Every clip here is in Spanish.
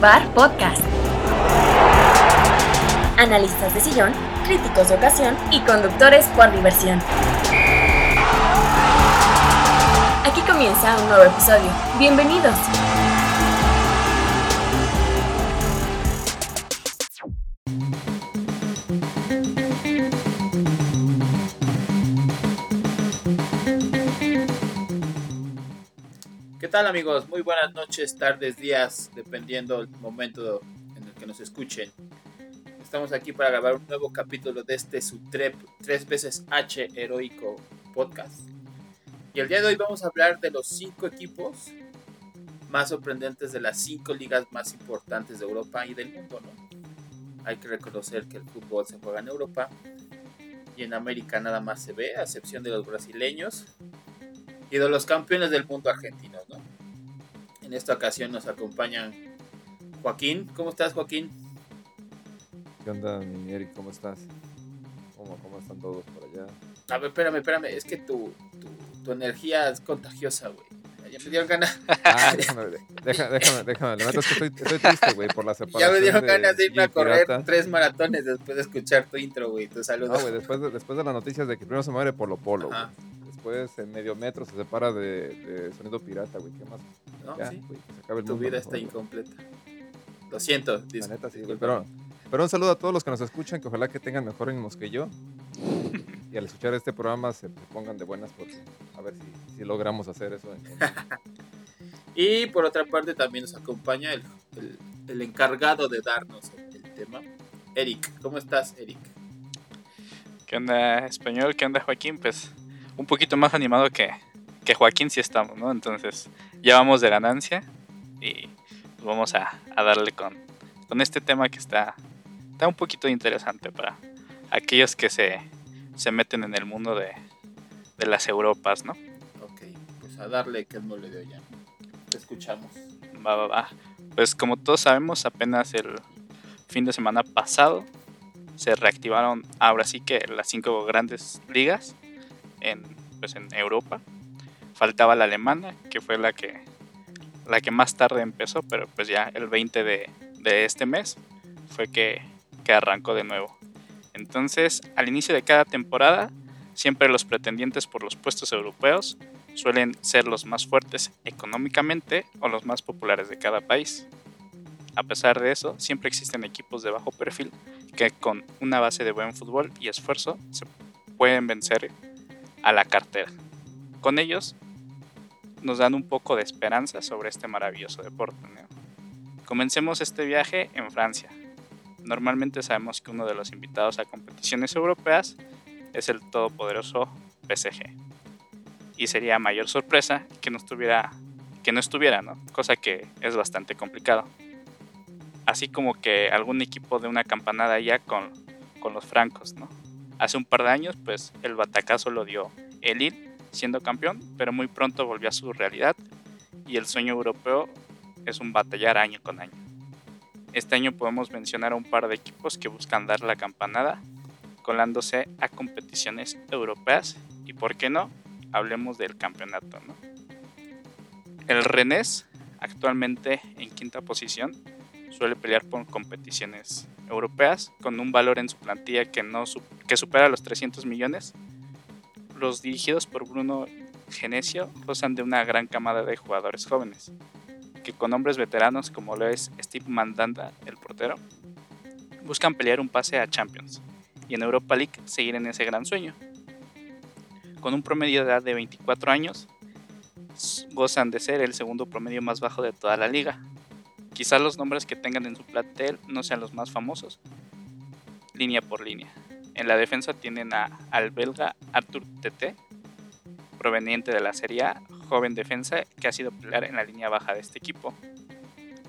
Bar Podcast. Analistas de sillón, críticos de ocasión y conductores por diversión. Aquí comienza un nuevo episodio. Bienvenidos. Tal amigos? Muy buenas noches, tardes, días, dependiendo del momento en el que nos escuchen. Estamos aquí para grabar un nuevo capítulo de este su tres veces H heroico podcast. Y el día de hoy vamos a hablar de los cinco equipos más sorprendentes de las cinco ligas más importantes de Europa y del mundo, ¿no? Hay que reconocer que el fútbol se juega en Europa y en América nada más se ve, a excepción de los brasileños y de los campeones del mundo argentinos, ¿no? En esta ocasión nos acompañan Joaquín. ¿Cómo estás, Joaquín? ¿Qué onda, mi Eric? ¿Cómo estás? ¿Cómo, cómo están todos por allá? A ver, espérame, espérame. Es que tu, tu, tu energía es contagiosa, güey. Ya me dieron ganas. Ah, déjame, déjame, déjame, déjame. Es que estoy, estoy triste, güey, por la separación. Ya me dieron ganas de irme a correr Pirata. tres maratones después de escuchar tu intro, güey. Tu saludo. No, güey, después de, después de las noticias de que primero se muere Polo Polo, güey. Después en medio metro se separa de, de Sonido Pirata, güey. ¿Qué más? ¿No? Ya, Sí. güey, se el Tu mundo, vida está incompleta. Lo siento. Dis- neta sí, güey. Pero, pero un saludo a todos los que nos escuchan, que ojalá que tengan mejor ánimos que yo. Y al escuchar este programa se pongan de buenas porque a ver si, si logramos hacer eso. Y por otra parte también nos acompaña el, el- el encargado de darnos el, el tema, Eric. ¿Cómo estás, Eric? ¿Qué onda español? ¿Qué onda Joaquín? Pues un poquito más animado que, que Joaquín sí estamos, ¿no? Entonces ya vamos de ganancia y pues, vamos a, a darle con, con este tema que está, está un poquito interesante para aquellos que se, se meten en el mundo de, de las Europas, ¿no? Ok, pues a darle que es mole de olla. Te escuchamos. Va, va, va. Pues como todos sabemos, apenas el fin de semana pasado se reactivaron ahora sí que las cinco grandes ligas en, pues en Europa. Faltaba la alemana, que fue la que, la que más tarde empezó, pero pues ya el 20 de, de este mes fue que, que arrancó de nuevo. Entonces, al inicio de cada temporada, siempre los pretendientes por los puestos europeos suelen ser los más fuertes económicamente o los más populares de cada país. A pesar de eso, siempre existen equipos de bajo perfil que con una base de buen fútbol y esfuerzo se pueden vencer a la cartera. Con ellos nos dan un poco de esperanza sobre este maravilloso deporte. Comencemos este viaje en Francia. Normalmente sabemos que uno de los invitados a competiciones europeas es el todopoderoso PSG y sería mayor sorpresa que no estuviera que no estuviera, ¿no? Cosa que es bastante complicado. Así como que algún equipo de una campanada ya con, con los francos, ¿no? Hace un par de años, pues el batacazo lo dio el Lille siendo campeón, pero muy pronto volvió a su realidad y el sueño europeo es un batallar año con año. Este año podemos mencionar a un par de equipos que buscan dar la campanada, colándose a competiciones europeas y, por qué no, hablemos del campeonato. ¿no? El Rennes, actualmente en quinta posición, suele pelear por competiciones europeas con un valor en su plantilla que, no, que supera los 300 millones. Los dirigidos por Bruno Genesio gozan de una gran camada de jugadores jóvenes, que con hombres veteranos como lo es Steve Mandanda, el portero, buscan pelear un pase a Champions y en Europa League seguir en ese gran sueño. Con un promedio de edad de 24 años, gozan de ser el segundo promedio más bajo de toda la liga. Quizás los nombres que tengan en su plantel no sean los más famosos, línea por línea. En la defensa tienen a, al belga Arthur Tete, proveniente de la Serie A, joven defensa que ha sido pilar en la línea baja de este equipo.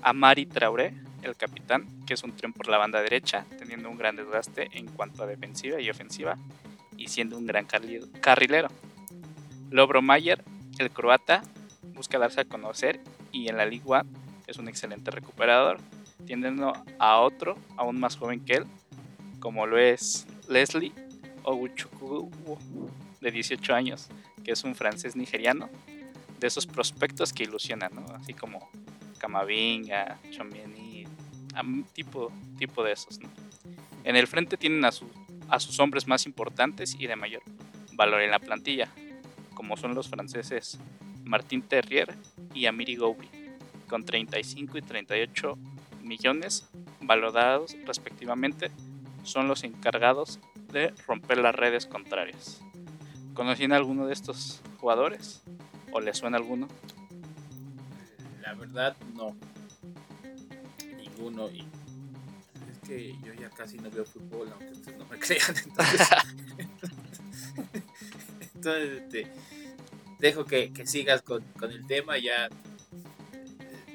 A Mari Traoré, el capitán, que es un tren por la banda derecha, teniendo un gran desgaste en cuanto a defensiva y ofensiva, y siendo un gran carri- carrilero. Lobro Mayer, el croata, busca darse a conocer y en la Ligue 1 es un excelente recuperador, tiendiendo a otro aún más joven que él, como lo es Leslie Oguchukwu, de 18 años, que es un francés nigeriano, de esos prospectos que ilusionan, ¿no? así como Camavinga, un tipo, tipo de esos. En el frente tienen a, a sus hombres más importantes y de mayor valor en la plantilla, como son los franceses Martín Terrier y Amiri Goubi, con 35 y 38 millones valorados respectivamente, son los encargados de romper las redes contrarias. ¿Conocían alguno de estos jugadores? ¿O les suena alguno? La verdad, no. Ninguno. Y es que yo ya casi no veo fútbol, aunque ustedes no me crean. Entonces, este, dejo que, sigas con, con el tema. Ya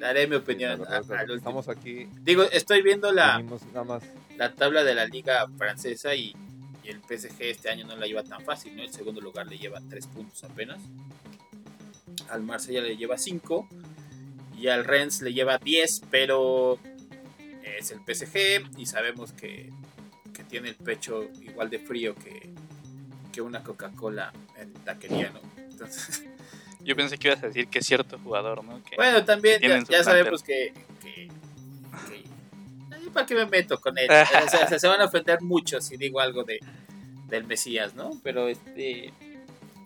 daré mi opinión. A- estamos aquí, Digo, estoy viendo la, venimos nada más. la tabla de la liga francesa y, y el PSG este año no la lleva tan fácil, ¿no? El segundo lugar le lleva 3 puntos apenas. Al Marsella le lleva 5 y al Rennes le lleva 10, pero es el PSG y sabemos que, que tiene el pecho igual de frío que, que una Coca-Cola en taquería, ¿no? Entonces, Yo pensé que ibas a decir que es cierto jugador, ¿no? Que bueno, también ya, sabemos que... que, que- Ay, ¿Para qué me meto con él? O sea, se- van a ofender mucho si digo algo de, del Mesías, ¿no? Pero este...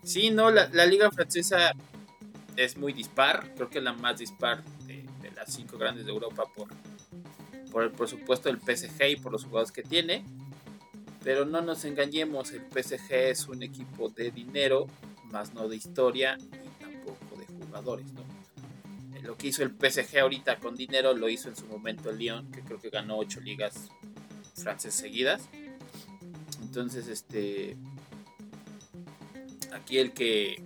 Sí, no, la, la liga francesa es muy dispar. Creo que es la más dispar de, de las cinco grandes de Europa por, por el presupuesto del PSG y por los jugadores que tiene. Pero no nos engañemos, el PSG es un equipo de dinero, más no de historia jugadores, ¿no? Eh, Lo que hizo el PSG ahorita con dinero lo hizo en su momento el Lyon, que creo que ganó ocho ligas francesas seguidas. Entonces, este. Aquí el que.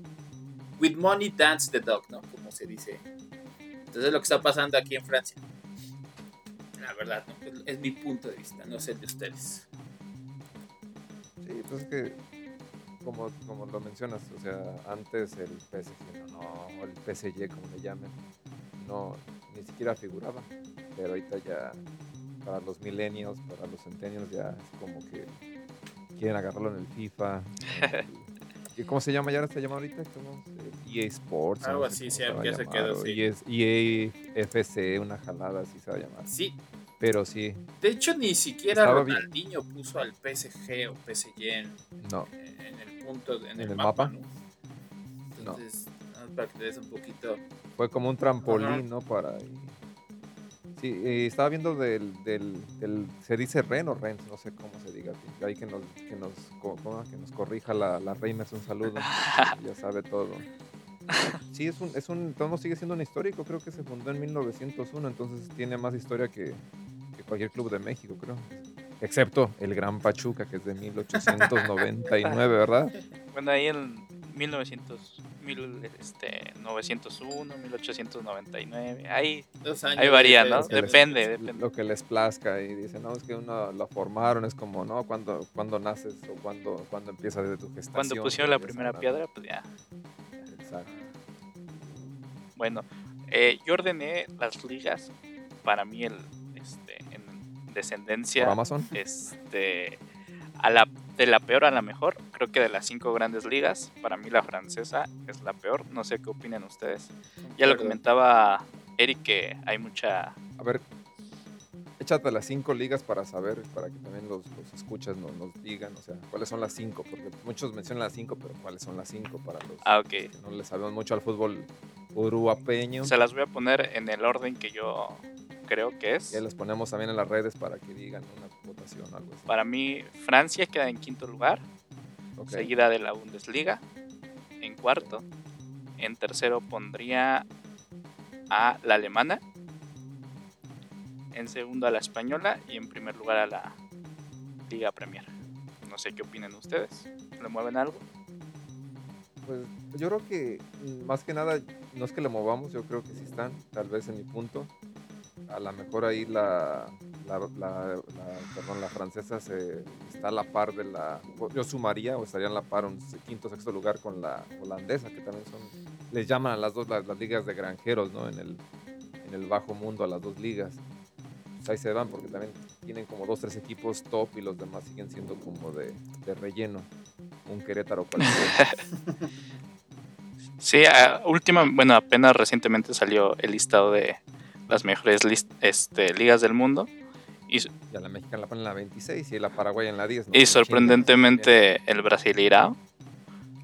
With money dance the dog, ¿no? Como se dice. Entonces, es lo que está pasando aquí en Francia. La verdad, ¿no? Es- es mi punto de vista, no sé el de ustedes. Sí, pues es que, como, como lo mencionas, o sea, antes el PSG, no, o el PSG, como le llamen, no, ni siquiera figuraba. Pero ahorita ya, para los millennials, para los centennials, ya es como que quieren agarrarlo en el FIFA. en el- ¿y ¿Cómo se llama ya? ¿Se llama ahorita? ¿Cómo? se- EA Sports. Algo no sé así, cómo sí, a ya se quedó, sí. EA, EA FC, una jalada así se va a llamar. Sí, Pero sí, de hecho, ni siquiera Estaba bien. Ronaldinho puso al PSG o PSG en, no. En el punto, en, ¿En el, el mapa, mapa? ¿no? Entonces, más para que te des un poquito. Fue como un trampolín, Ajá. ¿no? Para. Sí, eh, estaba viendo del, del, del- Se dice Ren o Ren, no sé cómo se diga. Ahí que nos, que nos, que nos corrija la, la reina, es un saludo. ya sabe todo. Sí, es un, es un. Todo sigue siendo un histórico, creo que se fundó en 1901, entonces tiene más historia que, que cualquier club de México, creo. Excepto el Gran Pachuca, que es de 1899, ¿verdad? Bueno, ahí en 1900, mil, este, 901, 1899, ahí, Dos años ahí varía, ¿no? Depende, depende. lo que les plazca y dicen, no, es que uno lo formaron, es como, no, cuando, cuando naces o cuando, cuando empieza desde tu gestación. Cuando pusieron la primera piedra, pues ya. Exacto. Bueno, eh, yo ordené las ligas para mí el, este, descendencia. ¿Por Amazon? este a la de la peor a la mejor creo que de las cinco grandes ligas para mí la francesa es la peor no sé qué opinan ustedes ya lo comentaba Eric que hay mucha A ver, échate las cinco ligas para saber, para que también los, los escuchas nos, nos digan, o sea, cuáles son las cinco, porque muchos mencionan las cinco, pero cuáles son las cinco para los ah ok que no le sabemos mucho al fútbol uruguapeño. se las voy a poner en el orden que yo creo que es Ya las ponemos también en las redes para que digan una votación o algo así. para mí Francia queda en quinto lugar Ok. seguida de la Bundesliga en cuarto en tercero pondría a la alemana en segundo a la española y en primer lugar a la Liga Premier no sé qué opinan ustedes le mueven algo Pues yo creo que mm, más que nada, no es que le movamos, yo creo que sí están, tal vez en mi punto. A lo mejor ahí la, la, perdón, la francesa se, está a la par de la, yo sumaría o estaría en la par un quinto, sexto lugar con la holandesa, que también son, les llaman a las dos las, ligas de granjeros, ¿no? En el, en el bajo mundo a las dos ligas. Pues ahí se van porque también tienen como dos, tres equipos top y los demás siguen siendo como de, de relleno. Un Querétaro cualquiera. sí última bueno apenas recientemente salió el listado de las mejores este, ligas del mundo. Y, Y a la mexicana la ponen en la 26 y la Paraguay en la 10. ¿no? y Qué sorprendentemente el Brasileirao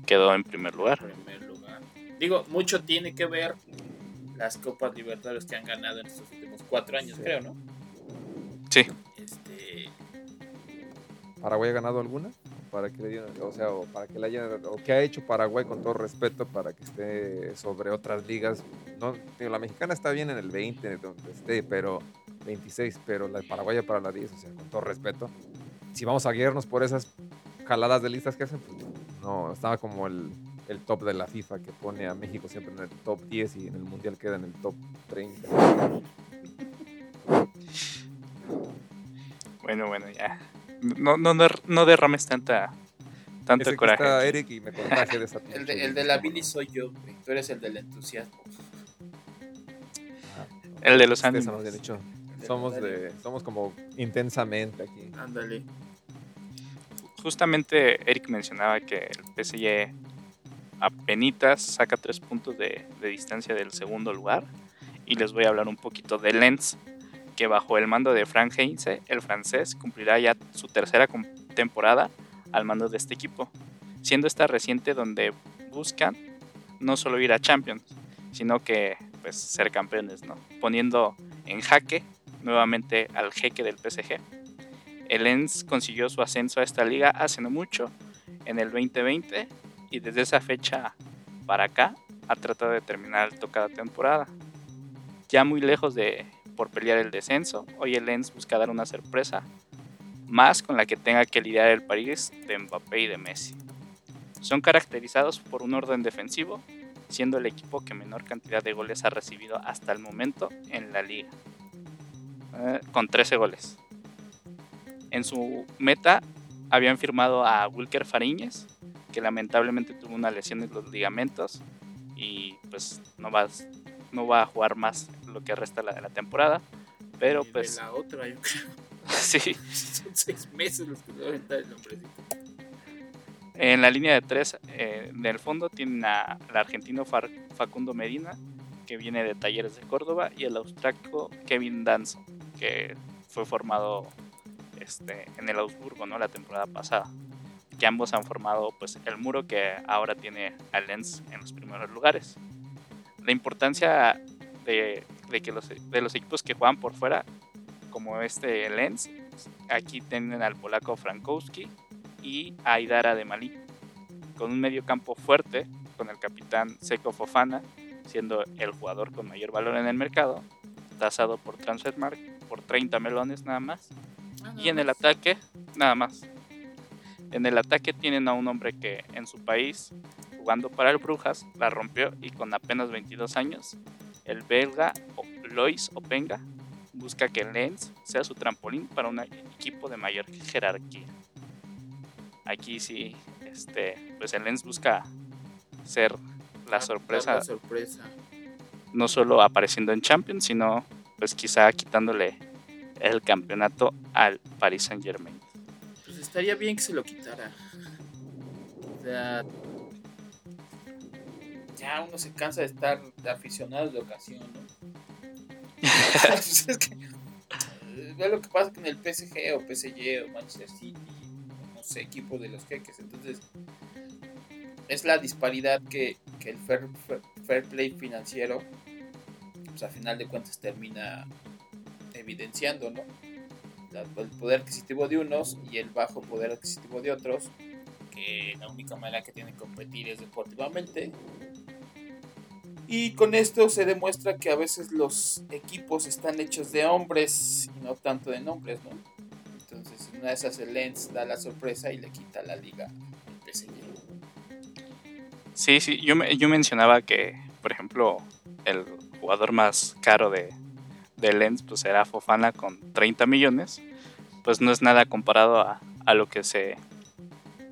quedó en primer lugar. En primer lugar. Digo, mucho tiene que ver las Copas Libertadores que han ganado en estos últimos cuatro años, Sí. creo, ¿no? Sí. ¿Paraguay ha ganado alguna? Para que le o sea, o para que le haya, o qué ha hecho Paraguay con todo respeto para que esté sobre otras ligas. No, la mexicana está bien en el 20, donde esté, pero 26, pero la paraguaya para la 10, o sea, con todo respeto. Si vamos a guiarnos por esas jaladas de listas que hacen, pues, no, estaba como el, el top de la FIFA que pone a México siempre en el top 10 y en el mundial queda en el top 30. bueno, bueno, ya. No, no, no, no derrames tanta, tanto Ese que coraje. está Eric y me contagia de esa el, de, el de la Billy soy yo, güey. Tú eres el del entusiasmo. El de los ánimos. El de Somos, de, somos como intensamente aquí. Ándale. Justamente Eric mencionaba que el PSG apenitas saca tres puntos de, de distancia del segundo lugar. Y les voy a hablar un poquito de Lens, que bajo el mando de Frank Heinze, el francés, cumplirá ya su tercera temporada al mando de este equipo, siendo esta reciente donde buscan no solo ir a Champions, sino que pues ser campeones, ¿no? Poniendo en jaque nuevamente al jeque del PSG. El Lens consiguió su ascenso a esta liga hace no mucho, en el 2020, y desde esa fecha para acá ha tratado de terminar cada temporada. Ya muy lejos de por pelear el descenso, hoy el Lens busca dar una sorpresa más con la que tenga que lidiar el París de Mbappé y de Messi. Son caracterizados por un orden defensivo, siendo el equipo que menor cantidad de goles ha recibido hasta el momento en la liga, eh, con 13 goles. En su meta habían firmado a Wilker Fariñez, que lamentablemente tuvo una lesión en los ligamentos y pues no va, no va a jugar más lo que resta la- la temporada. Pero Y pues la otra, yo creo. sí, Son seis meses los que deben estar el hombrecito. En la línea de tres eh, del fondo tienen a- al argentino Far- Facundo Medina, que viene de Talleres de Córdoba, y el austriaco Kevin Danzo, que fue formado este, en el Augsburgo ¿no? la temporada pasada. Que ambos han formado pues, el muro que ahora tiene al Lens en los primeros lugares. La importancia de, de que los, de los equipos que juegan por fuera, como este Lens, aquí tienen al polaco Frankowski, y Aidara de Malí, con un medio campo fuerte, con el capitán Seco Fofana, siendo el jugador con mayor valor en el mercado, tasado por Transfermarkt por 30 melones nada más. Y en el ataque, nada más. En el ataque tienen a un hombre que en su país, jugando para el Brujas, la rompió y con apenas 22 años, el belga Lois Openga busca que Lens sea su trampolín para un equipo de mayor jerarquía. Aquí sí, este, pues el Lens busca ser la sorpresa, dar La sorpresa. no solo apareciendo en Champions, sino pues quizá quitándole el campeonato al Paris Saint Germain. Pues estaría bien que se lo quitara. O sea, ya uno se cansa de estar de aficionados de ocasión, ¿no? Pues es que, eh, lo que pasa con el PSG o PSG o Manchester City, no sé, equipo de los jeques. Entonces, es la disparidad que, que el fair, fair- fair play financiero, pues a final de cuentas termina evidenciando, ¿no? La- el poder adquisitivo de unos y el bajo poder adquisitivo de otros, que la única manera que tienen de competir es deportivamente. Y con esto se demuestra que a veces los equipos están hechos de hombres y no tanto de nombres, ¿no? Entonces, en una de esas el Lens da la sorpresa y le quita la liga al PSG. Sí, sí, yo, yo mencionaba que, por ejemplo, el jugador más caro de, de Lens pues era Fofana con 30 millones, pues no es nada comparado a, a lo que se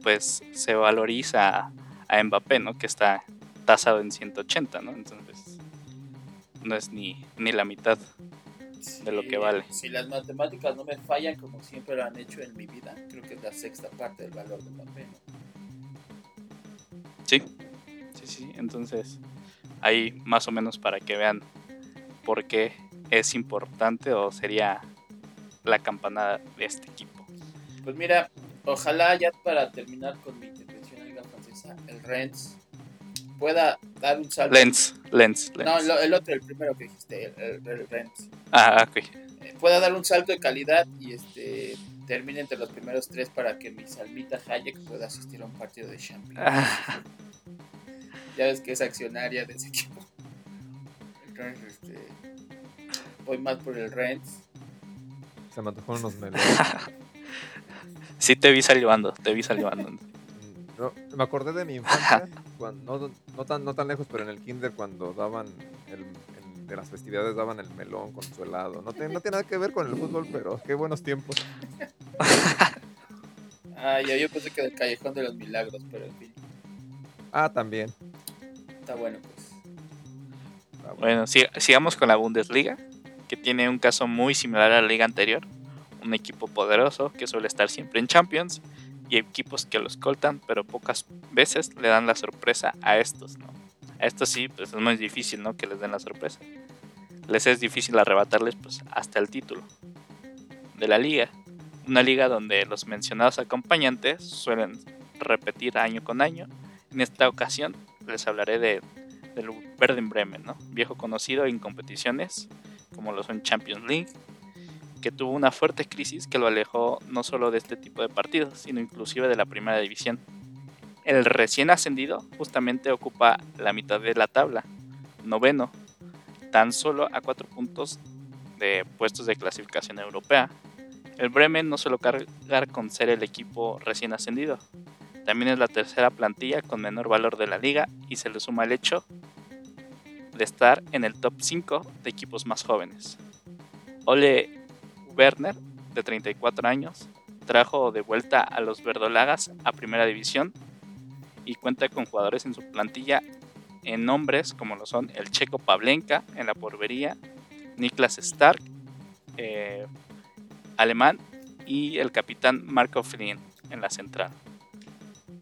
pues se valoriza a Mbappé, ¿no? Que está tasado en 180, ¿no? Entonces no es ni, ni la mitad. De lo que vale. Si las matemáticas no me fallan como siempre lo han hecho en mi vida, creo que es la sexta parte del valor de Mbappé, ¿no? Sí, sí, sí. Entonces, ahí más o menos para que vean por qué es importante o sería la campanada de este equipo? Pues mira, ojalá ya para terminar con mi intervención en la francesa, el Rennes pueda dar un salto. Lens, Lens, Lens. No, lo- el otro, el primero que dijiste, el, el- el Rennes. Ah, ok. Eh, pueda dar un salto de calidad y este termine entre los primeros tres para que mi Salmita Hayek pueda asistir a un partido de Champions. Ah, Ya ves que es accionaria de ese equipo. Entonces, este, voy más por el Rennes. Se me antojaron unos melones. sí te vi salivando, te vi salivando. No, me acordé de mi infancia, cuando, no, no tan, no tan lejos, pero en el kinder cuando daban, el, el- de las festividades daban el melón con su helado. No, tiene- no tiene nada que ver con el fútbol, pero qué buenos tiempos. Ah, ya yo pensé que del Callejón de los Milagros, pero en fin, Ah, también. está bueno pues. Ah, bueno. Bueno, si- sigamos con la Bundesliga, que tiene un caso muy similar a la liga anterior. Un equipo poderoso que suele estar siempre en Champions y equipos que lo escoltan, pero pocas veces le dan la sorpresa a estos, ¿no? A estos sí, pues es muy difícil, ¿no? Que les den la sorpresa. Les es difícil arrebatarles, pues, hasta el título de la liga. Una liga donde los mencionados acompañantes suelen repetir año con año. En esta ocasión les hablaré de del Werder Bremen, ¿no? Viejo conocido en competiciones como lo son Champions League, que tuvo una fuerte crisis que lo alejó no solo de este tipo de partidos, sino inclusive de la primera división. El recién ascendido justamente ocupa la mitad de la tabla, noveno, tan solo a cuatro puntos de puestos de clasificación europea. El Bremen no solo cargar con ser el equipo recién ascendido, también es la tercera plantilla con menor valor de la liga y se le suma el hecho de estar en el top 5 de equipos más jóvenes. Ole Werner, de 34 años, trajo de vuelta a los verdolagas a primera división y cuenta con jugadores en su plantilla en nombres como lo son el checo Pavlenka en la porbería, Niklas Stark, eh, alemán, y el capitán Marco Flynn en la central.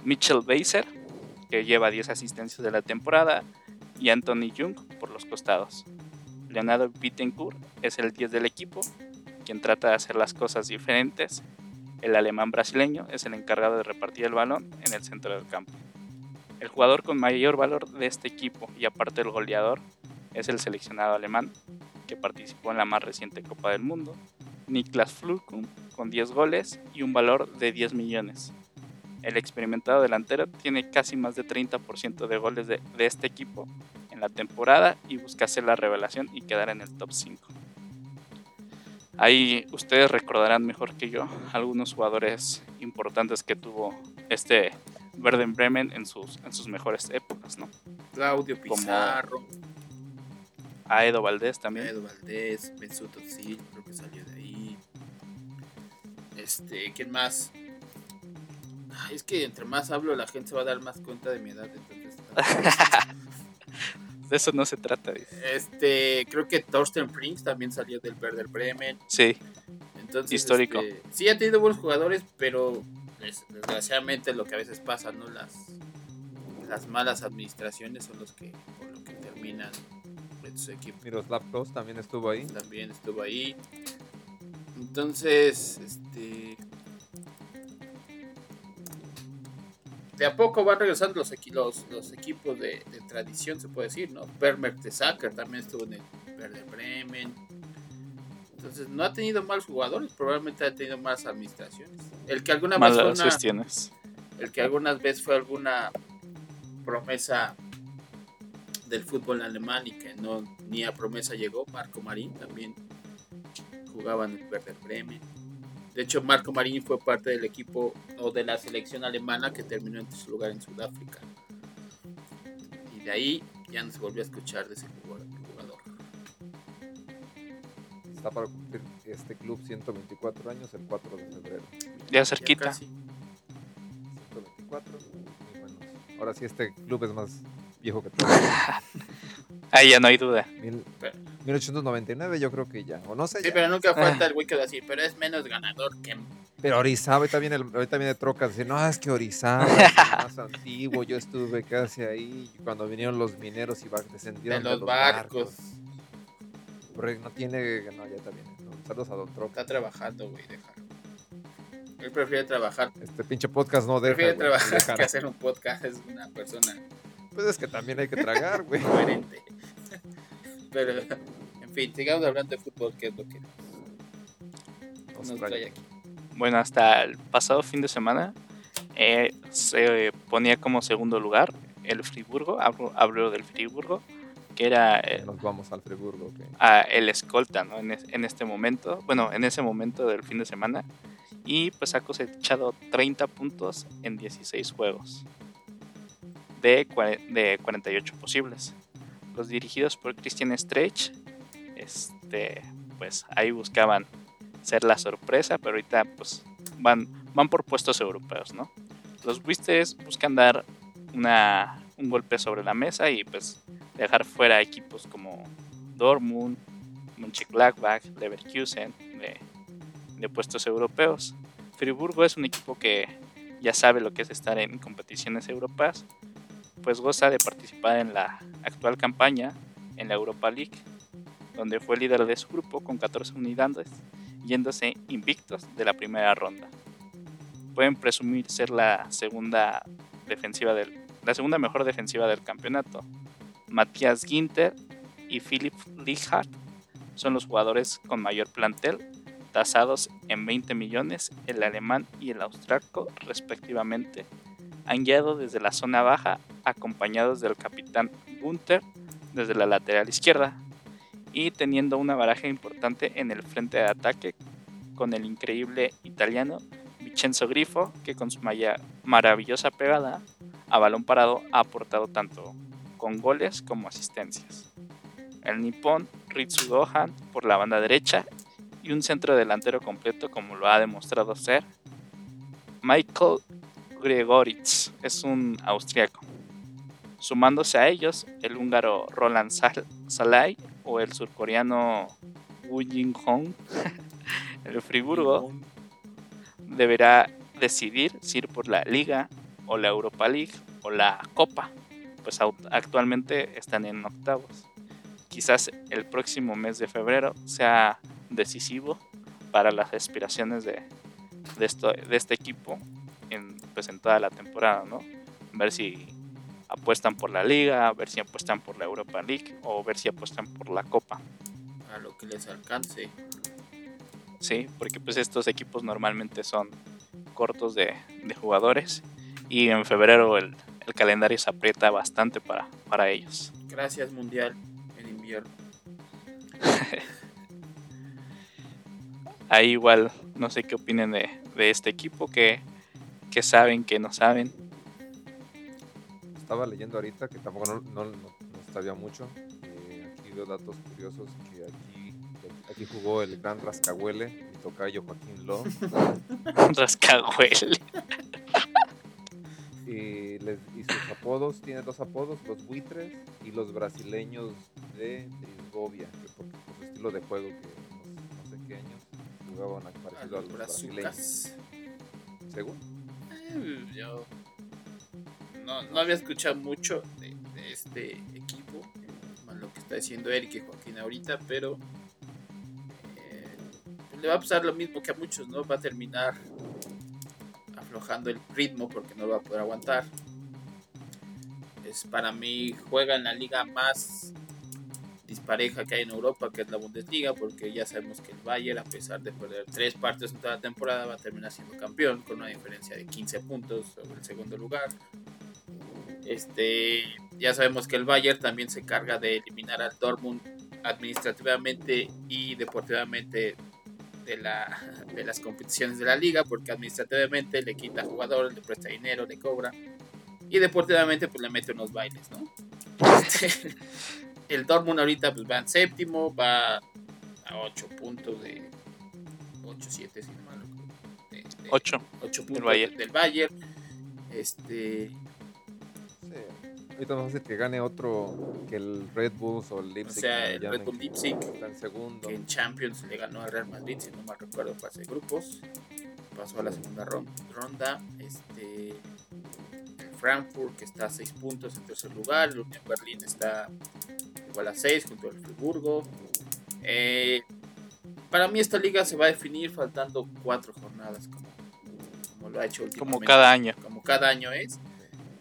Mitchell Weiser, que lleva 10 asistencias de la temporada, y Anthony Jung por los costados. Leonardo Bittencourt es el 10 del equipo, quien trata de hacer las cosas diferentes. El alemán brasileño es el encargado de repartir el balón en el centro del campo. El jugador con mayor valor de este equipo y aparte el goleador es el seleccionado alemán que participó en la más reciente Copa del Mundo, Niklas Fulkum, con 10 goles y un valor de 10 millones. El experimentado delantero tiene casi más de 30% de goles de, de este equipo en la temporada y busca hacer la revelación y quedar en el top 5. Ahí ustedes recordarán mejor que yo algunos jugadores importantes que tuvo este Werder Bremen en sus, en sus mejores épocas, ¿no? Claudio Como- Pizarro, A Edo Valdés también. Edo Valdés, Mesut Özil, creo que salió de ahí. Este, ¿quién más? Ay, es que entre más hablo la gente se va a dar más cuenta de mi edad, entonces. De eso no se trata. dice. Este, creo que Thorsten Frings también salió del Werder Bremen. Sí, Entonces, Histórico. este, sí ha tenido buenos jugadores, pero des- desgraciadamente lo que a veces pasa, ¿no? Las, las malas administraciones son los que por lo que terminan en su equipo. Miroslav Klose también estuvo ahí. También estuvo ahí. Entonces, este. De a poco van regresando los, equi- los, los equipos de, de tradición, se puede decir, ¿no? Vermeer de Sacker también estuvo en el Werder Bremen. Entonces, no ha tenido malos jugadores, probablemente ha tenido malas administraciones. El que alguna vez fue una, el que algunas veces fue alguna promesa del fútbol alemán y que no ni a promesa llegó, Marco Marín también jugaba en el Werder Bremen. De hecho, Marco Marín fue parte del equipo o de la selección alemana que terminó en su lugar en Sudáfrica. Y de ahí ya no se volvió a escuchar de ese jugador. Está para cumplir este club 124 años el 4 de febrero. Ya cerquita. casi. 124. Y bueno, ahora sí este club es más viejo que todo. Ahí ya no hay duda. Mil- Pero- 1899 yo creo que ya. O no sé. Sí, ya. pero nunca falta el güey que va a decir, pero es menos ganador que Pero Orizaba, ahorita viene, el, ahorita viene Trocas, dice, no, es que Orizaba es el más antiguo, yo estuve casi ahí cuando vinieron los mineros y va- de descendieron los barcos. Pero no tiene. No, ya está bien. No, saludos a Don Trop. Está trabajando, güey, déjalo. Él prefiere trabajar. Este pinche podcast no deja. Prefiere trabajar dejar. que hacer un podcast. Es una persona Pues es que también hay que tragar, güey. coherente. Pero, en fin, sigamos hablando de fútbol, que es lo que Nos nos trae. trae aquí. Bueno, hasta el pasado fin de semana eh, se ponía como segundo lugar el Friburgo, hablo, hablo del Friburgo, que era eh, Nos vamos al Friburgo, a el escolta ¿no? en, es- en este momento, bueno, en ese momento del fin de semana, y pues ha cosechado 30 puntos en 16 juegos de, de 48 posibles. Los dirigidos por Christian Streich, este, pues ahí buscaban ser la sorpresa, pero ahorita pues van, van por puestos europeos, ¿no? Los Whisters buscan dar una, un golpe sobre la mesa y pues dejar fuera equipos como Dortmund, Mönchengladbach, Leverkusen de, de puestos europeos. Friburgo es un equipo que ya sabe lo que es estar en competiciones europeas, pues goza de participar en la actual campaña en la Europa League, donde fue líder de su grupo con 14 unidades, yéndose invictos de la primera ronda. Pueden presumir ser la segunda defensiva del, la segunda mejor defensiva del campeonato. Matías Ginter y Philip Lichhardt son los jugadores con mayor plantel, tasados en 20 millones el alemán y el austriaco respectivamente. Han guiado desde la zona baja acompañados del capitán Gunther desde la lateral izquierda y teniendo una baraja importante en el frente de ataque con el increíble italiano Vincenzo Grifo que con su maravillosa pegada a balón parado ha aportado tanto con goles como asistencias. El nipón Ritsu Gohan por la banda derecha y un centro delantero completo como lo ha demostrado ser Michael Gregoritz, es un austriaco. Sumándose a ellos el húngaro Roland Sal- Salai o el surcoreano Wu Jin-hong. el Friburgo deberá decidir si ir por la Liga o la Europa League o la Copa, pues actualmente están en octavos. Quizás el próximo mes de febrero sea decisivo para las aspiraciones de, de este equipo en, en toda la temporada, ¿no? Ver si apuestan por la Liga, ver si apuestan por la Europa League o ver si apuestan por la Copa. A lo que les alcance. Sí, porque pues estos equipos normalmente son cortos de, de jugadores y en febrero el, el calendario se aprieta bastante para, para ellos. Gracias, Mundial, en invierno. Ahí igual no sé qué opinen de, de este equipo, que, que saben, que no saben. Estaba leyendo ahorita que tampoco no, no, no- no sabía mucho. eh, aquí veo datos curiosos que aquí, aquí jugó el gran Rascahuele, mi tocayo Joaquín Lo. Rascahuele. Y, les- y sus apodos, tiene dos apodos, los buitres y los brasileños de Trisgovia, que por, por su estilo de juego que no, no sé qué años jugaban parecido a los los brasileños. Según. Yo no, no había escuchado mucho de, este equipo, más lo que está diciendo Eric y Joaquín ahorita, pero eh, le va a pasar lo mismo que a muchos, ¿no? Va a terminar aflojando el ritmo porque no va a poder aguantar. Es para mí juega en la liga más dispareja que hay en Europa, que es la Bundesliga, porque ya sabemos que el Bayern, a pesar de perder tres partes en toda la temporada, va a terminar siendo campeón con una diferencia de 15 puntos sobre el segundo lugar. Este, ya sabemos que el Bayern también se carga de eliminar al Dortmund administrativamente y deportivamente de, la, de las competiciones de la liga, porque administrativamente le quita jugadores, le presta dinero, le cobra, y deportivamente pues le mete unos bailes, ¿no? el Dortmund ahorita pues va en séptimo, va a 8 puntos de 8, 7, si no mal recuerdo, de- de- 8. 8 puntos Bayern. del Bayern. Este, Sí. Ahorita no sé que gane otro que el Red Bulls o el o Leipzig. sea, como el Red Bull Leipzig, Está en segundo. que en Champions le ganó al Real Madrid, si no mal recuerdo, fase de grupos. Pasó a la segunda ron- ronda. Este, el Frankfurt, que está a 6 puntos en tercer lugar. El Berlín está igual a 6 junto al Friburgo. Eh, para mí esta liga se va a definir faltando cuatro jornadas, como, como lo ha hecho últimamente. Como cada año. Como cada año es.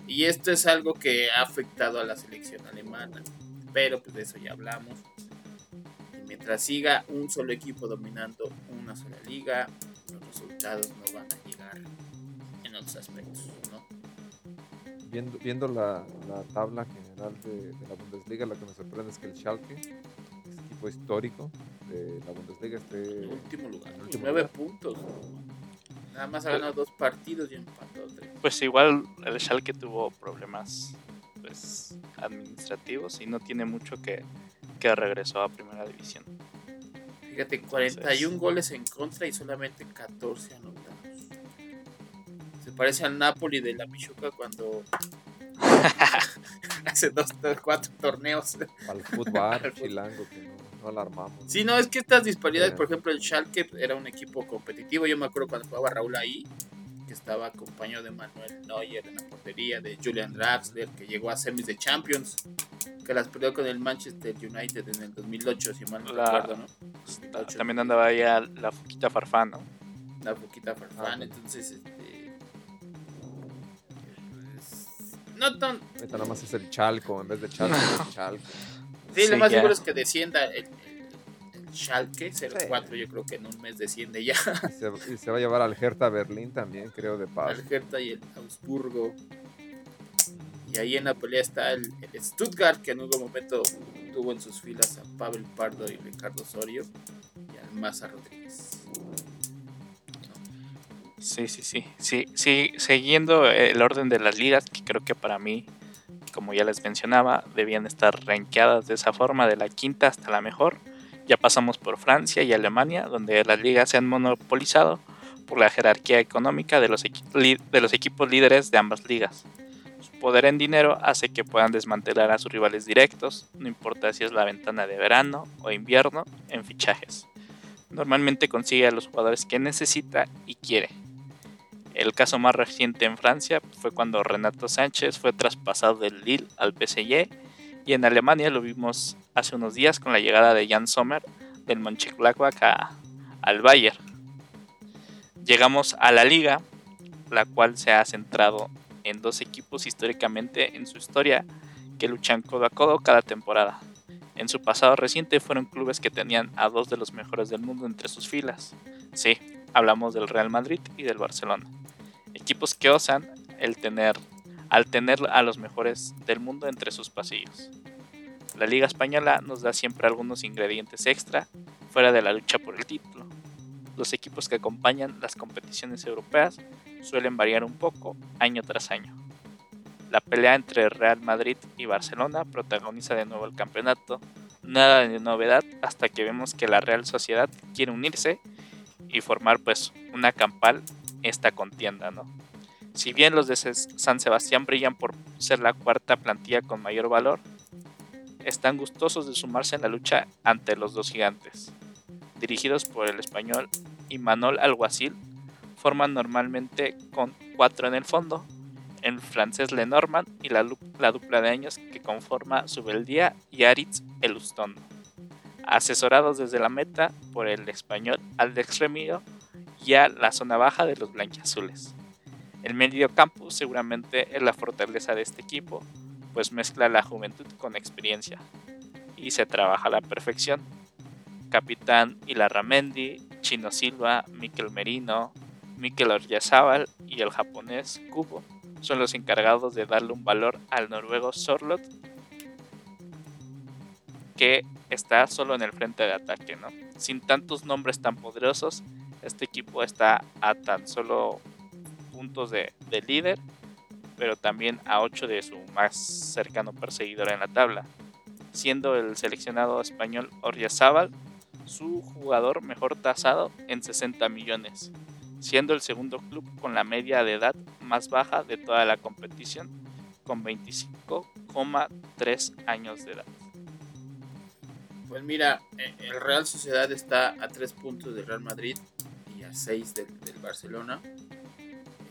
Y esto es algo que ha afectado a la selección alemana. Pero pues de eso ya hablamos. Y mientras siga un solo equipo dominando una sola liga, los resultados no van a llegar en otros aspectos, ¿no? Viendo, viendo la, la tabla de, de la Bundesliga, lo que me sorprende es que el Schalke, este equipo histórico de la Bundesliga, esté En último lugar, en con último nueve lugar. puntos. Nada más ha ganado dos partidos y empatado tres. Pues igual el Schalke tuvo problemas pues administrativos y no tiene mucho que, que regresó a primera división. Fíjate, 41 goles en contra y solamente 14 anotados. Se parece al Napoli de la Michuca cuando hace dos, dos, cuatro torneos. al fútbol chilango que no, no alarmamos. Sí, no, es que estas disparidades, Sí. por ejemplo, el Schalke era un equipo competitivo. Yo me acuerdo cuando jugaba Raúl ahí, que estaba acompañado de Manuel Neuer en la portería, de Julian Draxler, que llegó a semis de Champions, que las perdió con el Manchester United en el 2008, si mal no La- recuerdo, ¿no? Ta- También andaba ahí a la Foquita Farfán, ¿no? la poquita farfán, Ah, entonces no tan Ahorita nada más es el Chalco, en vez de Chalco es el Chalco. sí, lo más ya. seguro es que descienda el, el, el Schalke 04 yo creo que en un mes desciende ya Y se, y se va a llevar al Hertha Berlín también, creo, de paso. al Hertha y el Augsburgo y ahí en la pelea está el, el Stuttgart que en algún momento tuvo en sus filas a Pavel Pardo y Ricardo Osorio y al Maza Rodríguez Sí, sí, sí, sí, sí. Siguiendo el orden de las ligas, que creo que para mí, como ya les mencionaba, debían estar rankeadas de esa forma, de la quinta hasta la mejor. Ya pasamos por Francia y Alemania, donde las ligas se han monopolizado por la jerarquía económica de los, de los equipos líderes de ambas ligas. Su poder en dinero hace que puedan desmantelar a sus rivales directos, no importa si es la ventana de verano o invierno, en fichajes. Normalmente consigue a los jugadores que necesita y quiere. El caso más reciente en Francia fue cuando Renato Sánchez fue traspasado del Lille al PSG y en Alemania lo vimos hace unos días con la llegada de Jan Sommer del Mönchengladbach al Bayern. Llegamos a la liga, la cual se ha centrado en dos equipos históricamente en su historia que luchan codo a codo cada temporada. En su pasado reciente fueron clubes que tenían a dos de los mejores del mundo entre sus filas. Sí, hablamos del Real Madrid y del Barcelona. Equipos que osan el tener, al tener a los mejores del mundo entre sus pasillos. La Liga Española nos da siempre algunos ingredientes extra fuera de la lucha por el título. Los equipos que acompañan las competiciones europeas suelen variar un poco año tras año. La pelea entre Real Madrid y Barcelona protagoniza de nuevo el campeonato. Nada de novedad hasta que vemos que la Real Sociedad quiere unirse y formar pues una campal esta contienda, ¿no? Si bien los de San Sebastián brillan por ser la cuarta plantilla con mayor valor, están gustosos de sumarse en la lucha ante los dos gigantes. Dirigidos por el español Imanol Alguacil, forman normalmente con cuatro en el fondo, el francés Lenormand y la dupla de años que conforma Subeldía y Aritz Elustondo. Asesorados desde la meta por el español Alex Remiro y a la zona baja de los blanquiazules. El medio campo seguramente es la fortaleza de este equipo, pues mezcla la juventud con experiencia y se trabaja a la perfección. Capitán Ilarramendi, Chino Silva, Mikel Merino, Mikel Oryazábal y el japonés Kubo son los encargados de darle un valor al noruego Sorlot que está solo en el frente de ataque, ¿no? Sin tantos nombres tan poderosos, este equipo está a tan solo puntos de, de líder, pero también a 8 de su más cercano perseguidor en la tabla, siendo el seleccionado español Oryazábal su jugador mejor tasado en 60 millones, siendo el segundo club con la media de edad más baja de toda la competición, con 25,3 años de edad. Pues mira, eh, el Real Sociedad está a 3 puntos del Real Madrid y a 6 del, del Barcelona.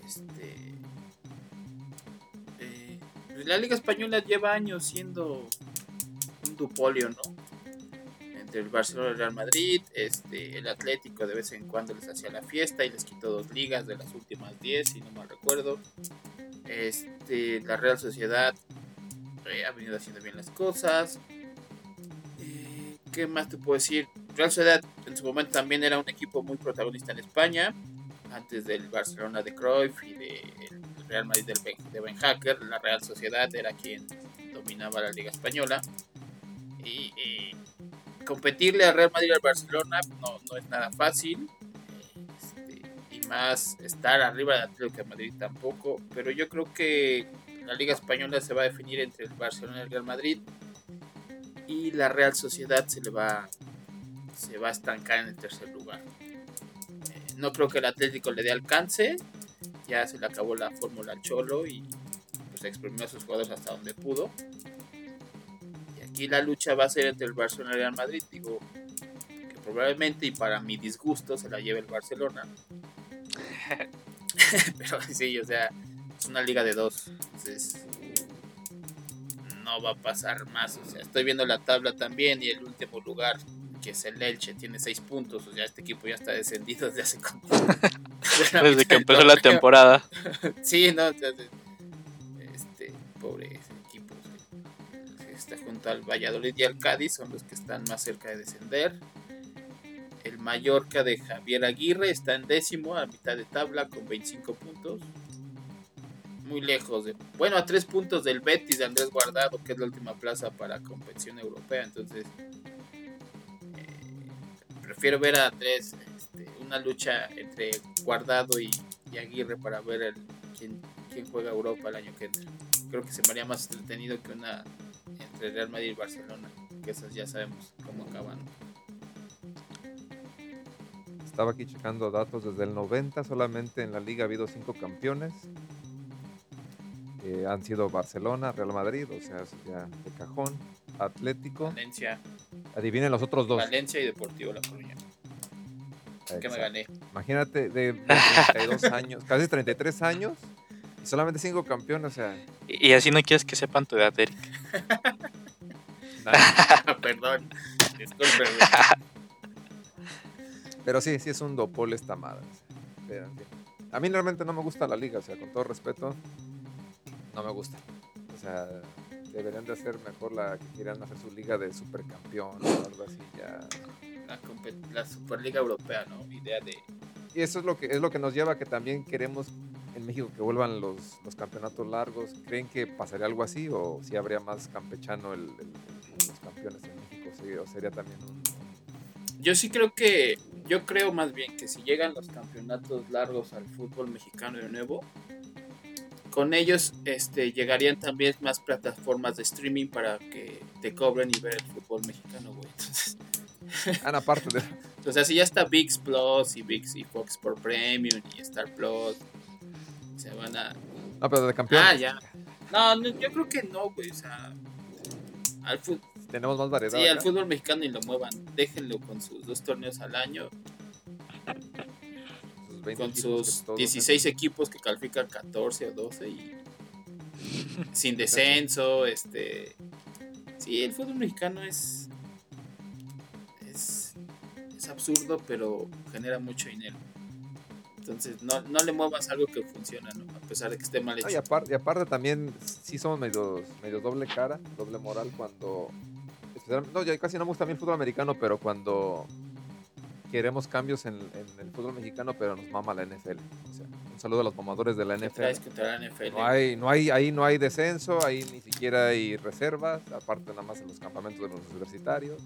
Este. eh, la Liga Española lleva años siendo un dupolio, ¿no? entre el Barcelona y el Real Madrid. Este, el Atlético de vez en cuando les hacía la fiesta y les quitó dos ligas de las últimas 10, si no mal recuerdo. Este, la Real Sociedad eh, ha venido haciendo bien las cosas. Eh, ¿Qué más te puedo decir? Real Sociedad momento también era un equipo muy protagonista en España, antes del Barcelona de Cruyff y del Real Madrid del ben, de Ben Hacker. La Real Sociedad era quien dominaba la Liga Española. Y, competirle al Real Madrid al Barcelona no, no es nada fácil. Este, y más estar arriba del Atlético de Madrid tampoco. Pero yo creo que la Liga Española se va a definir entre el Barcelona y el Real Madrid. Y la Real Sociedad se le va, se va a estancar en el tercer lugar. Eh, no creo que el Atlético le dé alcance. Ya se le acabó la fórmula Cholo y pues exprimió a sus jugadores hasta donde pudo. Y aquí la lucha va a ser entre el Barcelona y el Real Madrid. Digo que probablemente y para mi disgusto se la lleve el Barcelona. Pero sí, o sea, es una liga de dos. Entonces no va a pasar más. O sea, estoy viendo la tabla también y el último lugar, que es el Elche, tiene seis puntos. O sea, este equipo ya está descendido desde hace como. Desde que empezó la temporada. sí, no, o sea, este, pobre equipo. Está junto al Valladolid y al Cádiz, son los que están más cerca de descender. El Mallorca de Javier Aguirre está en décimo, a mitad de tabla, con 25 puntos. Muy lejos de. Bueno, a tres puntos del Betis de Andrés Guardado, que es la última plaza para competición europea. Entonces, prefiero ver a tres. Este, una lucha entre Guardado y, y Aguirre para ver el, quién, quién juega Europa el año que entra. Creo que se me haría más entretenido que una entre Real Madrid y Barcelona, que esas ya sabemos cómo acaban. Estaba aquí checando datos desde el 90, solamente en la liga ha habido cinco campeones. Eh, han sido Barcelona, Real Madrid, o sea, ya de cajón, Atlético. Valencia, Adivinen los otros dos. Valencia y Deportivo La Coruña. Que me gané. Imagínate, de, de 32 años, casi 33 años, y solamente cinco campeones, o sea, Y y así no quieres que sepan tu edad, Eric. Perdón. Pero sí, sí es un dopol esta madre. pero. A mí realmente no me gusta la liga, o sea, con todo respeto, no me gusta. O sea, deberían de hacer mejor la que quieran hacer su liga de supercampeón o algo así ya. La, la Superliga Europea, ¿no? Idea de. Y eso es lo que es lo que nos lleva a que también queremos en México que vuelvan los, los campeonatos largos. ¿Creen que pasaría algo así o si habría más campechano el, el- el- los campeones en México? Sí, ¿O sería también un- Yo sí creo que. Yo creo más bien que si llegan los campeonatos largos al fútbol mexicano de nuevo, con ellos este, llegarían también más plataformas de streaming para que te cobren y ver el fútbol mexicano, güey. Entonces, Ah, aparte de... o sea, si ya está VIX Plus y VIX y Fox por Premium y Star Plus, se van a. No, pero de campeón. Ah, ya. No, no, yo creo que no, güey. O sea, al fútbol. Tenemos más variedad. Sí, al fútbol mexicano y lo muevan. Déjenlo con sus dos torneos al año, Sus 20 con sus todos 16 equipos que califican 14 o 12 y sin descenso, este sí, el fútbol mexicano es es, es absurdo, pero genera mucho dinero. Entonces, no, no le muevas algo que funciona, ¿no? A pesar de que esté mal hecho. No, y, aparte, y aparte también sí somos medios, medios doble cara, doble moral cuando... No, ya casi no me gusta a mí el fútbol americano, pero cuando queremos cambios en, en el fútbol mexicano, pero nos mama la NFL. O sea, un saludo a los mamadores de la ¿Qué traes NFL. la? No hay, no hay, ahí no hay descenso, ahí ni siquiera hay reservas, aparte nada más en los campamentos de los universitarios.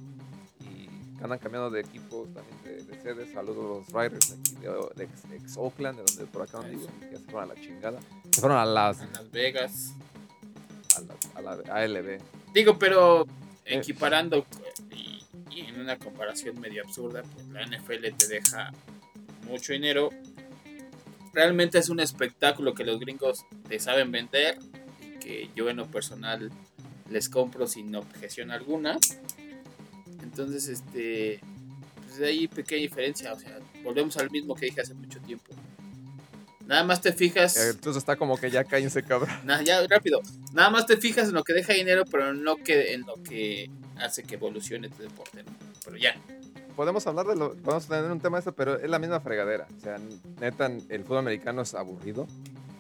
Y andan cambiando de equipos también de, de sedes. Saludos a los Riders de, aquí, de, de ex, ex Oakland, de donde por acá donde vivo, que ya se fueron a la chingada. Se fueron a las, En Las Vegas. a las- a la ALB. Digo, pero Eh. equiparando en una comparación medio absurda, pues la NFL te deja mucho dinero. Realmente es un espectáculo que los gringos te saben vender y que yo en lo personal les compro sin objeción alguna. Entonces, este, pues de ahí pequeña diferencia, o sea, volvemos al mismo que dije hace mucho tiempo. Nada más te fijas... Entonces está como que ya cállense, cabrón. Nada, ya rápido. Nada más te fijas en lo que deja dinero, pero no que en lo que hace que evolucione tu deporte. ¿no? pero ya. Podemos hablar de lo, podemos tener un tema de esto, pero es la misma fregadera. O sea, neta, el fútbol americano es aburrido.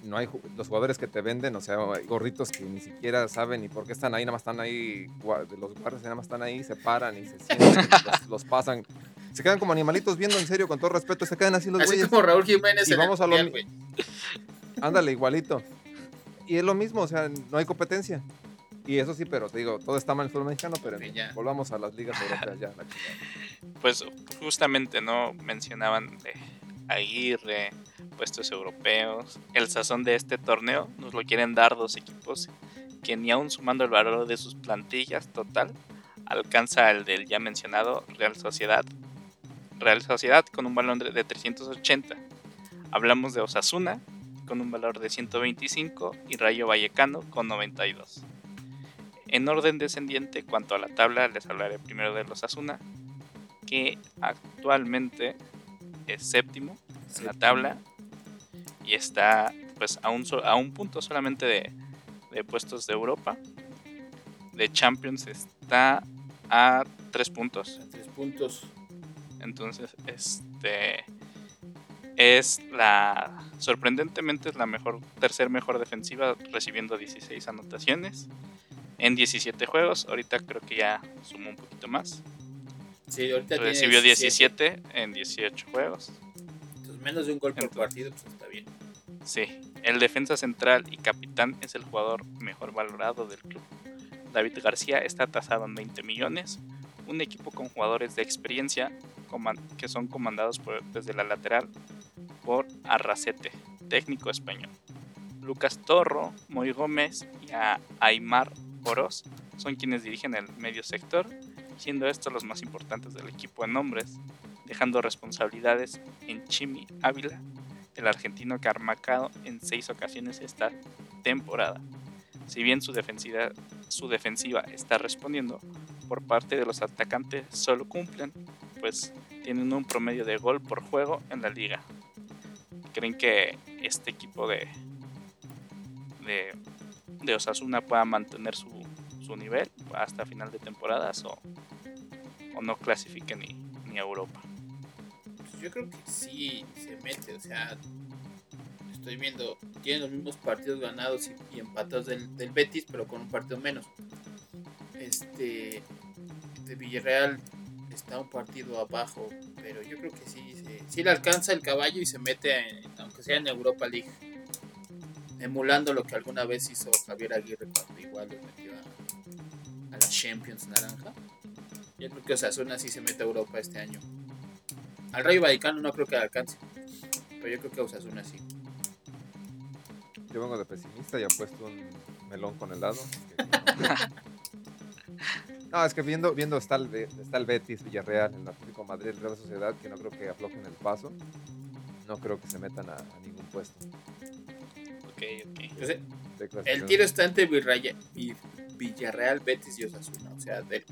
No hay los jugadores que te venden, o sea, gorritos que ni siquiera saben ni por qué están ahí, nada más están ahí, los guardias nada más están ahí, se paran y se sientan, los, los pasan. Se quedan como animalitos viendo en serio, con todo respeto, se quedan así los Así güeyes. como Raúl Jiménez Y en vamos el a lo. Ándale, igualito. Y es lo mismo, o sea, no hay competencia. Y eso sí, pero te digo, todo está mal en el fútbol mexicano, pero Sí, volvamos a las ligas europeas ya, la. Pues justamente no mencionaban de Aguirre, puestos europeos. El sazón de este torneo nos lo quieren dar dos equipos que ni aún sumando el valor de sus plantillas total alcanza el del ya mencionado Real Sociedad. Real Sociedad con un valor de de 380. Hablamos de Osasuna con un valor de 125 y Rayo Vallecano con 92. En orden descendiente, cuanto a la tabla, les hablaré primero de los Asuna, que actualmente es séptimo en la tabla y está pues a un, so- a un punto solamente de, de puestos de Europa. De Champions está a tres puntos. A tres puntos. Entonces, este es la sorprendentemente es la mejor tercer mejor defensiva recibiendo 16 anotaciones en 17 juegos. Ahorita creo que ya sumó un poquito más. Sí, ahorita tiene Recibió 17 en 18 juegos. Entonces, menos de un gol por Entonces- partido, pues está bien. Sí, el defensa central y capitán es el jugador mejor valorado del club. David García está tasado en 20 millones. Un equipo con jugadores de experiencia que son comandados por- desde la lateral por Arracete, técnico español. Lucas Torro, Moy Gómez y a Aymar Oroz son quienes dirigen el medio sector, siendo estos los más importantes del equipo en nombres, dejando responsabilidades en Chimi Ávila el argentino que ha marcado en seis ocasiones esta temporada. Si bien su defensiva, su defensiva está respondiendo, por parte de los atacantes solo cumplen, pues tienen un promedio de gol por juego en la liga. ¿Creen que este equipo de, de, de Osasuna pueda mantener su, su nivel hasta final de temporadas o, o no clasifique ni, ni Europa? Pues yo creo que sí se mete, o sea, estoy viendo, tienen los mismos partidos ganados y, empatados del, del Betis, pero con un partido menos. Este, de Villarreal está un partido abajo, pero yo creo que sí, se- sí le alcanza el caballo y se mete, aunque sea en Europa League, emulando lo que alguna vez hizo Javier Aguirre cuando igual los metió a, a la Champions Naranja. Yo creo que Osasuna sí se mete a Europa este año. Al Rayo Vallecano no creo que alcance. Pero yo creo que Osasuna sí. Yo vengo de pesimista y he puesto un melón con helado. No, es que viendo, viendo está, el, está el Betis, Villarreal, el Atlético de Madrid, el Real Sociedad, que no creo que aflojen el paso. No creo que se metan a, a ningún puesto. Ok, ok. Entonces, el tiro está entre Villarreal, Betis y Osasuna. O sea, de-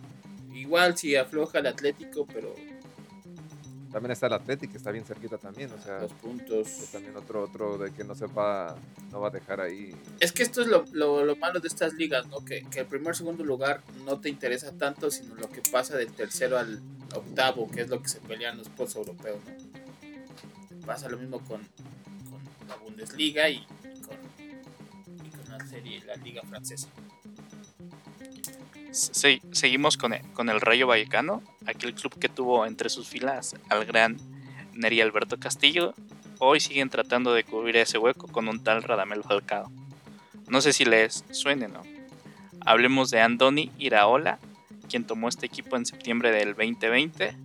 igual si afloja el Atlético, pero También está el Atlético, que está bien cerquita también. O sea, los puntos. es también otro, otro de que no se va, no va a dejar ahí. Es que esto es lo, lo- lo malo de estas ligas, ¿no? Que, que el primer segundo lugar no te interesa tanto, sino lo que pasa del tercero al octavo, que es lo que se pelean los puestos europeos, ¿no? Pasa lo mismo con, con la Bundesliga y, serie, la liga francesa. Se- seguimos con el, con el Rayo Vallecano, aquel club que tuvo entre sus filas al gran Neri Alberto Castillo. Hoy siguen tratando de cubrir ese hueco con un tal Radamel Falcao. No sé si les suene, ¿no? Hablemos de Andoni Iraola, quien tomó este equipo en septiembre del 2020.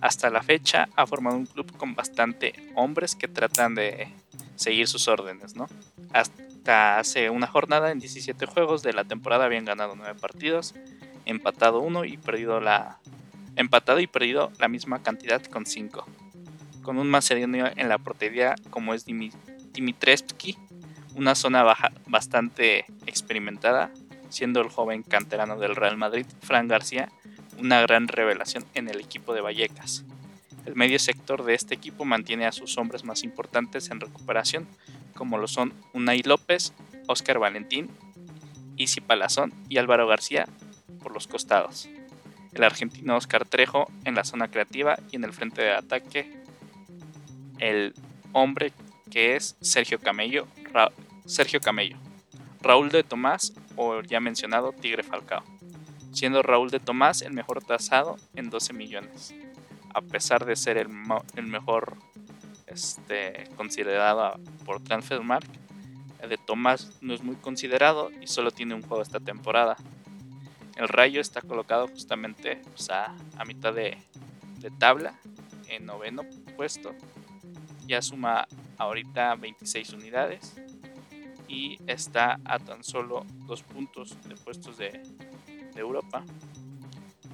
Hasta la fecha ha formado un club con bastante hombres que tratan de seguir sus órdenes, ¿no? Hasta hace una jornada en 17 juegos de la temporada habían ganado 9 partidos, empatado uno y perdido la empatado y perdido la misma cantidad con 5. Con un macedonio en la portería como es Dimi- Dimitrevski, una zona baja bastante experimentada, siendo el joven canterano del Real Madrid, Fran García, una gran revelación en el equipo de Vallecas. El medio sector de este equipo mantiene a sus hombres más importantes en recuperación, como lo son Unai López, Óscar Valentín, Isi Palazón y Álvaro García por los costados. el argentino Oscar Trejo en la zona creativa y en el frente de ataque. El hombre que es Sergio Camello, Sergio Camello, Raúl de Tomás o ya mencionado Tigre Falcao, siendo Raúl de Tomás el mejor tasado en 12 millones, a pesar de ser el, el mejor este, considerado por Transfermarkt. De Tomás no es muy considerado y solo tiene un juego esta temporada. El Rayo está colocado justamente a, mitad de, de tabla, en noveno puesto. Ya suma ahorita 26 unidades y está a tan solo dos puntos de puestos de, Europa.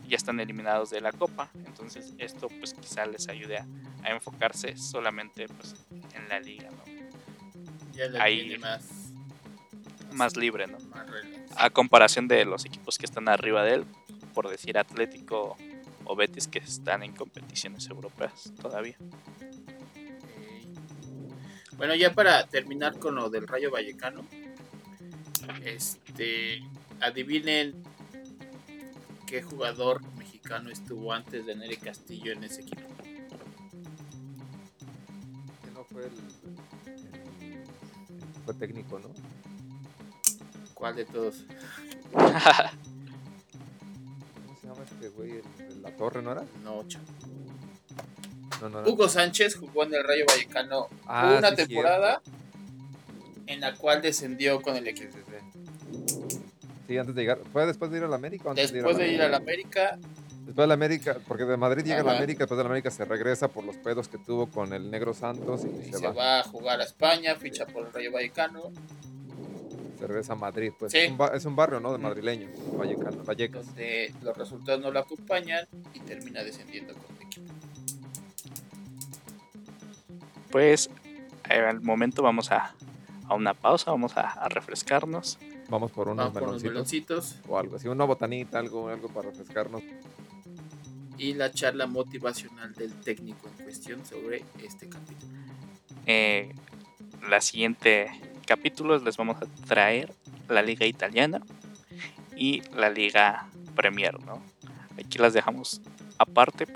Ya están eliminados de la Copa, entonces esto pues quizá les ayude a, enfocarse solamente pues en la liga, ¿no? Ahí más, más libre, ¿no? a comparación de los equipos que están arriba de él, por decir Atlético o Betis que están en competiciones europeas todavía. Bueno, ya para terminar con lo del Rayo Vallecano, este, adivinen qué jugador mexicano estuvo antes de Nere Castillo en ese equipo. No fue el, fue técnico, ¿no? ¿Cuál de todos? ¿Cómo se llama este güey? ¿El, la torre, no era? No, chaval. Hugo Sánchez jugó en el Rayo Vallecano ah, una temporada en la cual descendió con el equipo. Sí, antes de llegar. ¿Fue después de ir a la América? después de ir a la América. Después de la América, porque de Madrid llega a la América, después de la América se regresa por los pedos que tuvo con el Negro Santos y, se, va. a jugar a España, ficha por el Rayo Vallecano. Se regresa a Madrid, pues es, un barrio, ¿no? De madrileño, Vallecano, Vallecas. Donde los resultados no lo acompañan y termina descendiendo con el equipo pues al momento vamos a, a una pausa, vamos a, refrescarnos. Vamos por unos, meloncitos, O algo así, una botanita, algo, algo para refrescarnos. Y la charla motivacional del técnico en cuestión sobre este capítulo. Eh, la siguiente capítulo les vamos a traer la liga italiana y la liga Premier, ¿no? Aquí las dejamos aparte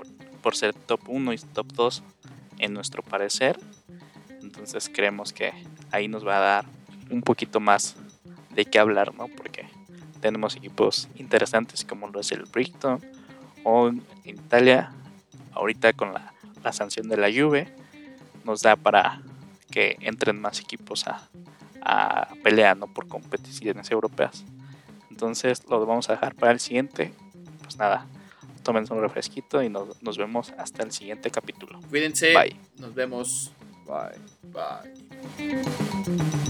por, ser top 1 y top 2 en nuestro parecer. Entonces creemos que ahí nos va a dar un poquito más de qué hablar, ¿no? Porque tenemos equipos interesantes como lo es el Brighton en Italia, ahorita con la, sanción de la Juve, nos da para que entren más equipos a, a pelear ¿no? por competiciones europeas. Entonces lo vamos a dejar para el siguiente. Pues nada, tomen un refresquito y nos, nos vemos hasta el siguiente capítulo. Cuídense. Bye. Nos vemos. Bye. Bye.